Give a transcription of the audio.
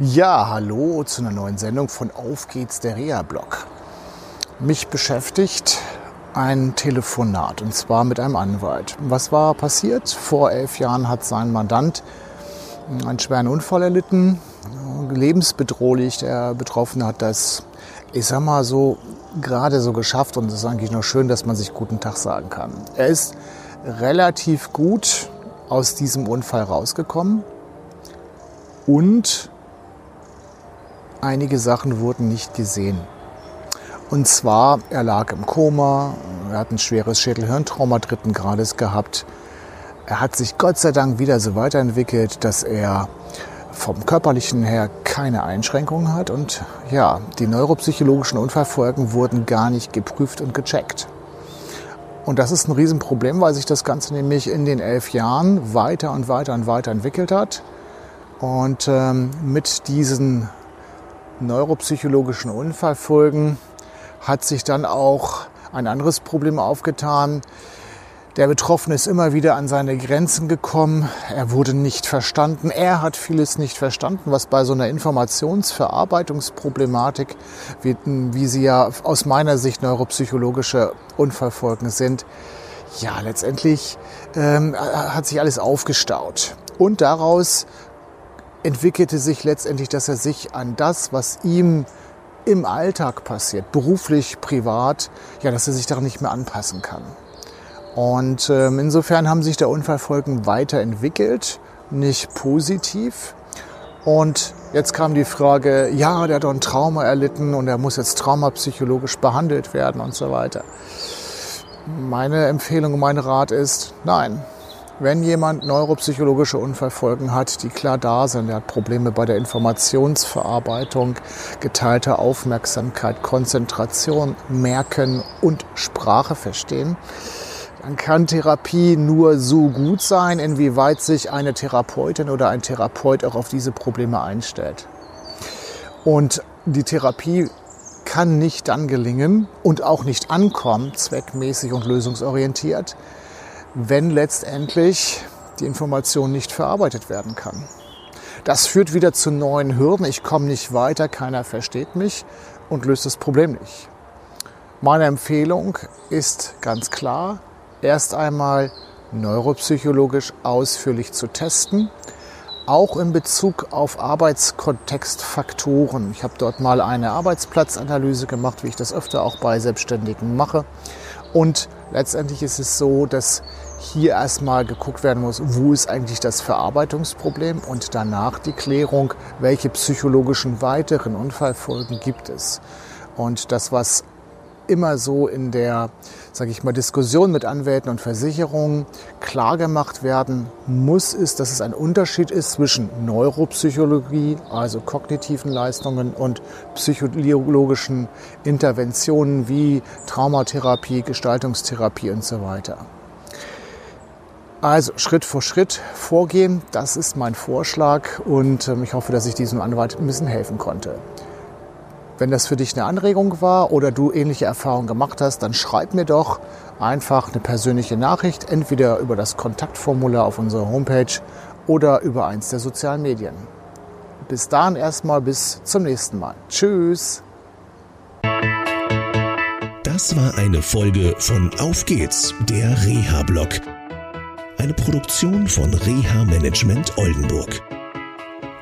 Ja, hallo zu einer neuen Sendung von Auf geht's der Reha-Blog. Mich beschäftigt ein Telefonat und zwar mit einem Anwalt. Was war passiert? Vor elf Jahren hat sein Mandant einen schweren Unfall erlitten, lebensbedrohlich. Der Betroffene hat das, ich sag mal so, gerade so geschafft und es ist eigentlich nur schön, dass man sich guten Tag sagen kann. Er ist relativ gut aus diesem Unfall rausgekommen und einige Sachen wurden nicht gesehen. Und zwar, er lag im Koma, er hat ein schweres Schädelhirntrauma dritten Grades gehabt. Er hat sich Gott sei Dank wieder so weiterentwickelt, dass er vom körperlichen her keine Einschränkungen hat und ja, die neuropsychologischen Unfallfolgen wurden gar nicht geprüft und gecheckt. Und das ist ein Riesenproblem, weil sich das Ganze nämlich in den elf Jahren weiter und weiter und weiter entwickelt hat. Und ähm, mit diesen neuropsychologischen Unfallfolgen hat sich dann auch ein anderes Problem aufgetan. Der Betroffene ist immer wieder an seine Grenzen gekommen. Er wurde nicht verstanden. Er hat vieles nicht verstanden, was bei so einer Informationsverarbeitungsproblematik, wie, wie sie ja aus meiner Sicht neuropsychologische Unfallfolgen sind, ja, letztendlich ähm, hat sich alles aufgestaut. Und daraus entwickelte sich letztendlich, dass er sich an das, was ihm im Alltag passiert, beruflich, privat, ja, dass er sich daran nicht mehr anpassen kann. Und ähm, insofern haben sich der Unfallfolgen weiterentwickelt, nicht positiv. Und jetzt kam die Frage, ja, der hat doch ein Trauma erlitten und er muss jetzt traumapsychologisch behandelt werden und so weiter. Meine Empfehlung, mein Rat ist, nein, wenn jemand neuropsychologische Unfallfolgen hat, die klar da sind, er hat Probleme bei der Informationsverarbeitung, geteilter Aufmerksamkeit, Konzentration, Merken und Sprache verstehen, dann kann Therapie nur so gut sein, inwieweit sich eine Therapeutin oder ein Therapeut auch auf diese Probleme einstellt. Und die Therapie kann nicht dann gelingen und auch nicht ankommen, zweckmäßig und lösungsorientiert, wenn letztendlich die Information nicht verarbeitet werden kann. Das führt wieder zu neuen Hürden. Ich komme nicht weiter, keiner versteht mich und löst das Problem nicht. Meine Empfehlung ist ganz klar, erst einmal neuropsychologisch ausführlich zu testen, auch in Bezug auf Arbeitskontextfaktoren. Ich habe dort mal eine Arbeitsplatzanalyse gemacht, wie ich das öfter auch bei Selbstständigen mache. Und letztendlich ist es so, dass hier erstmal geguckt werden muss, wo ist eigentlich das Verarbeitungsproblem und danach die Klärung, welche psychologischen weiteren Unfallfolgen gibt es. Und das, was immer so in der, sage ich mal, Diskussion mit Anwälten und Versicherungen klar gemacht werden muss, ist, dass es ein Unterschied ist zwischen Neuropsychologie, also kognitiven Leistungen und psychologischen Interventionen wie Traumatherapie, Gestaltungstherapie und so weiter. Also Schritt für Schritt vorgehen, das ist mein Vorschlag und ähm, ich hoffe, dass ich diesem Anwalt ein bisschen helfen konnte. Wenn das für dich eine Anregung war oder du ähnliche Erfahrungen gemacht hast, dann schreib mir doch einfach eine persönliche Nachricht, entweder über das Kontaktformular auf unserer Homepage oder über eins der sozialen Medien. Bis dahin erstmal bis zum nächsten Mal. Tschüss. Das war eine Folge von Auf geht's, der Reha-Blog eine Produktion von Reha Management Oldenburg.